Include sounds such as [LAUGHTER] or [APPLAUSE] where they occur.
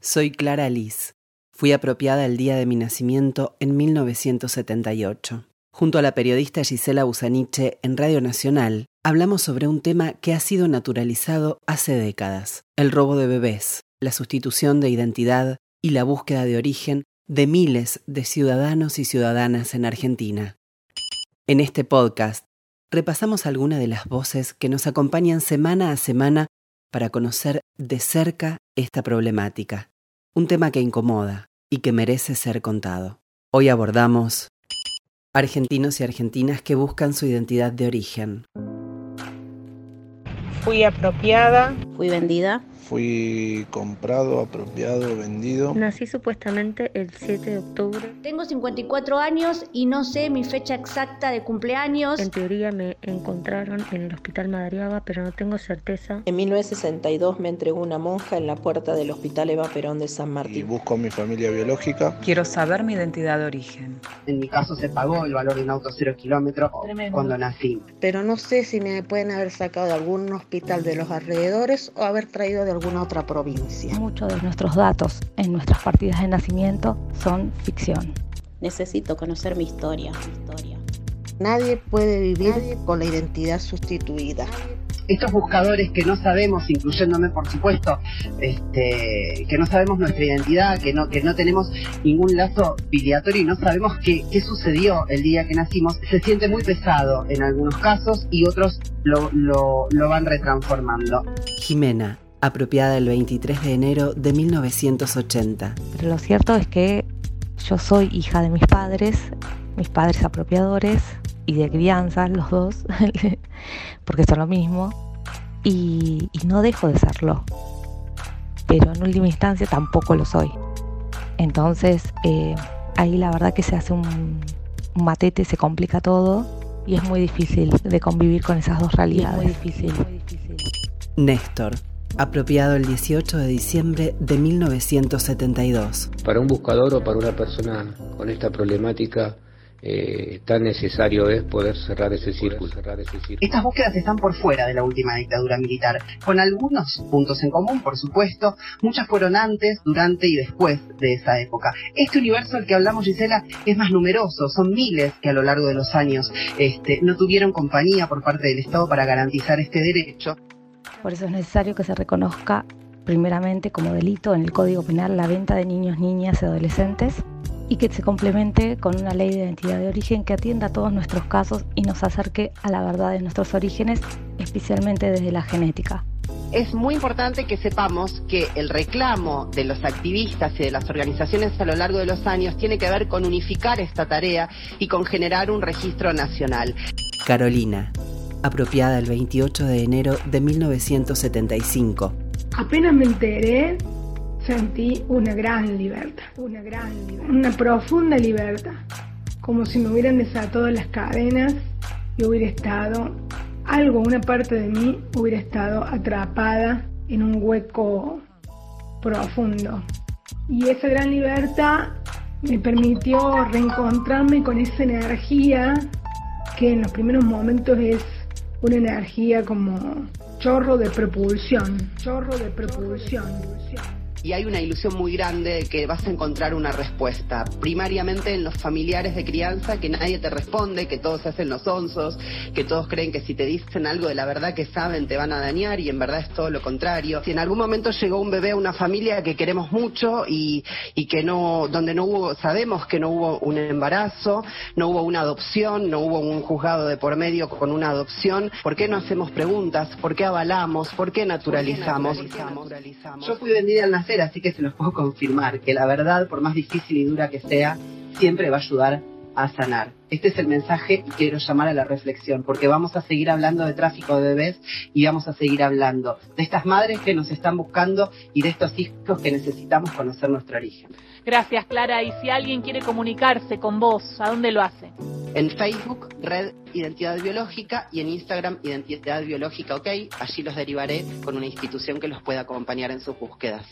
Soy Clara Liz. Fui apropiada el día de mi nacimiento en 1978. Junto a la periodista Gisela Busaniche en Radio Nacional, hablamos sobre un tema que ha sido naturalizado hace décadas, el robo de bebés, la sustitución de identidad y la búsqueda de origen de miles de ciudadanos y ciudadanas en Argentina. En este podcast repasamos algunas de las voces que nos acompañan semana a semana para conocer de cerca esta problemática, un tema que incomoda y que merece ser contado. Hoy abordamos argentinos y argentinas que buscan su identidad de origen. Fui apropiada. Fui vendida. Fui comprado, apropiado, vendido. Nací supuestamente el 7 de octubre. Tengo 54 años y no sé mi fecha exacta de cumpleaños. En teoría me encontraron en el hospital Madariaga, pero no tengo certeza. En 1962 me entregó una monja en la puerta del hospital Eva Perón de San Y Martín. busco a mi familia biológica. Quiero saber mi identidad de origen. En mi caso se pagó el valor de un auto cero kilómetros cuando nací. pero no sé si me pueden haber sacado de algún hospital de los alrededores o haber traído de alguna otra provincia. Muchos de nuestros datos en nuestras partidas de nacimiento son ficción. Necesito conocer mi historia. mi historia. Nadie puede vivir con la identidad sustituida. Estos buscadores que no sabemos, incluyéndome por supuesto, este, que no sabemos nuestra identidad, que no, que no tenemos ningún lazo filiatorio y no sabemos qué, qué sucedió el día que nacimos, se siente muy pesado en algunos casos y otros lo, lo, lo van retransformando. Jimena, apropiada el 23 de enero de 1980. Pero lo cierto es que yo soy hija de mis padres, mis padres apropiadores y de crianza, los dos, [LAUGHS] porque son lo mismo, y, y no dejo de serlo. Pero en última instancia tampoco lo soy. Entonces, eh, ahí la verdad que se hace un, un matete, se complica todo y es muy difícil de convivir con esas dos realidades. muy difícil. Néstor, apropiado el 18 de diciembre de 1972. Para un buscador o para una persona con esta problemática, eh, tan necesario es poder cerrar ese círculo. Estas búsquedas están por fuera de la última dictadura militar, con algunos puntos en común, por supuesto. Muchas fueron antes, durante y después de esa época. Este universo al que hablamos, Gisela, es más numeroso. Son miles que a lo largo de los años este, no tuvieron compañía por parte del Estado para garantizar este derecho. Por eso es necesario que se reconozca primeramente como delito en el Código Penal la venta de niños, niñas y adolescentes y que se complemente con una ley de identidad de origen que atienda a todos nuestros casos y nos acerque a la verdad de nuestros orígenes, especialmente desde la genética. Es muy importante que sepamos que el reclamo de los activistas y de las organizaciones a lo largo de los años tiene que ver con unificar esta tarea y con generar un registro nacional. Carolina, apropiada el 28 de enero de 1975. Apenas me enteré, sentí una gran libertad, una gran libertad, una profunda libertad, como si me hubieran desatado las cadenas y hubiera estado, algo, una parte de mí hubiera estado atrapada en un hueco profundo. Y esa gran libertad me permitió reencontrarme con esa energía que en los primeros momentos es una energía como chorro de propulsión, chorro de propulsión. Y hay una ilusión muy grande de que vas a encontrar una respuesta, primariamente en los familiares de crianza, que nadie te responde, que todos se hacen los onzos, que todos creen que si te dicen algo de la verdad que saben te van a dañar y en verdad es todo lo contrario. Si en algún momento llegó un bebé a una familia que queremos mucho y, y que no, donde no hubo, sabemos que no hubo un embarazo, no hubo una adopción, no hubo un juzgado de por medio con una adopción, ¿por qué no hacemos preguntas? ¿Por qué avalamos? ¿Por qué naturalizamos? Yo fui vendida al así que se los puedo confirmar, que la verdad, por más difícil y dura que sea, siempre va a ayudar a sanar. Este es el mensaje y quiero llamar a la reflexión, porque vamos a seguir hablando de tráfico de bebés y vamos a seguir hablando de estas madres que nos están buscando y de estos hijos que necesitamos conocer nuestro origen. Gracias, Clara. Y si alguien quiere comunicarse con vos, ¿a dónde lo hace? En Facebook, Red Identidad Biológica y en Instagram, Identidad Biológica OK. Allí los derivaré con una institución que los pueda acompañar en sus búsquedas.